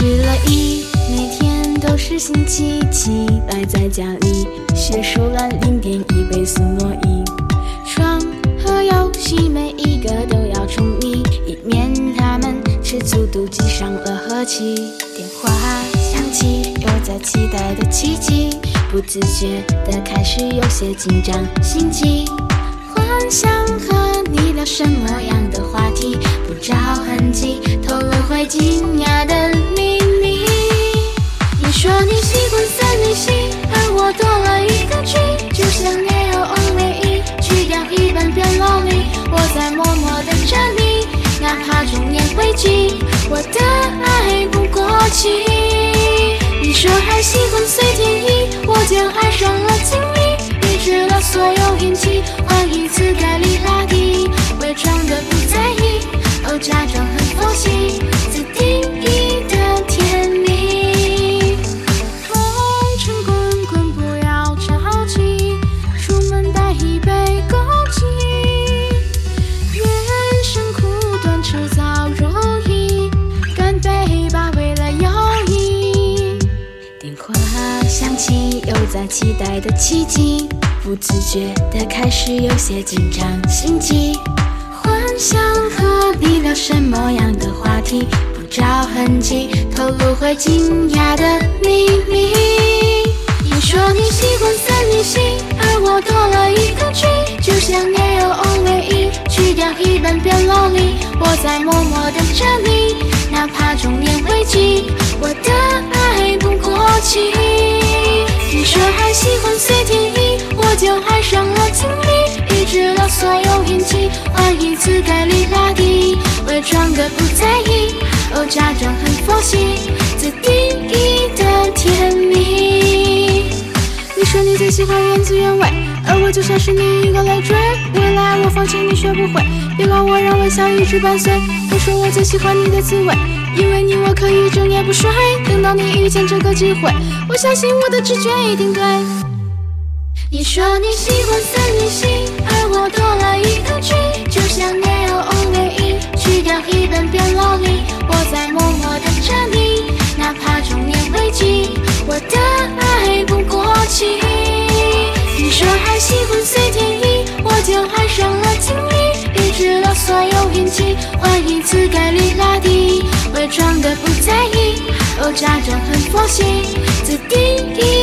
失了忆，每天都是星期七，赖在家里写书懒，零点一倍速挪移。床和游戏每一个都要宠溺，以免他们吃醋妒忌伤了和气。电话响起，有在期待的奇迹，不自觉的开始有些紧张心悸。幻想和你聊什么样的话题，不着痕迹透露会惊我等着你，哪怕中年危机，我的爱不过期。响起，有在期待的奇迹，不自觉的开始有些紧张心悸。幻想和你聊什么样的话题，不着痕迹透露会惊讶的秘密。你说你喜欢三零七，而我多了一个 G，就像 Neo Only，去掉一半变 lonely。我运气，换一次概率拉低，伪装的不在意，哦，假装很佛系，自定义的甜蜜。你说你最喜欢原汁原味，而我就像是你一个累赘。未来我放弃你学不会，别管我让微笑一直伴随。我说我最喜欢你的滋味，因为你我可以整夜不睡。等到你遇见这个机会，我相信我的直觉一定对。你说你喜欢三零七，而我多了一个 G，就像 Neo Only，去掉一半变 loli。我在默默等着你，哪怕中年危机，我的爱不过期。你说还喜欢随天意，我就爱上了经历，抑制了所有运气，换一次概率拉低，伪装的不在意，哦，假装很佛系，自定义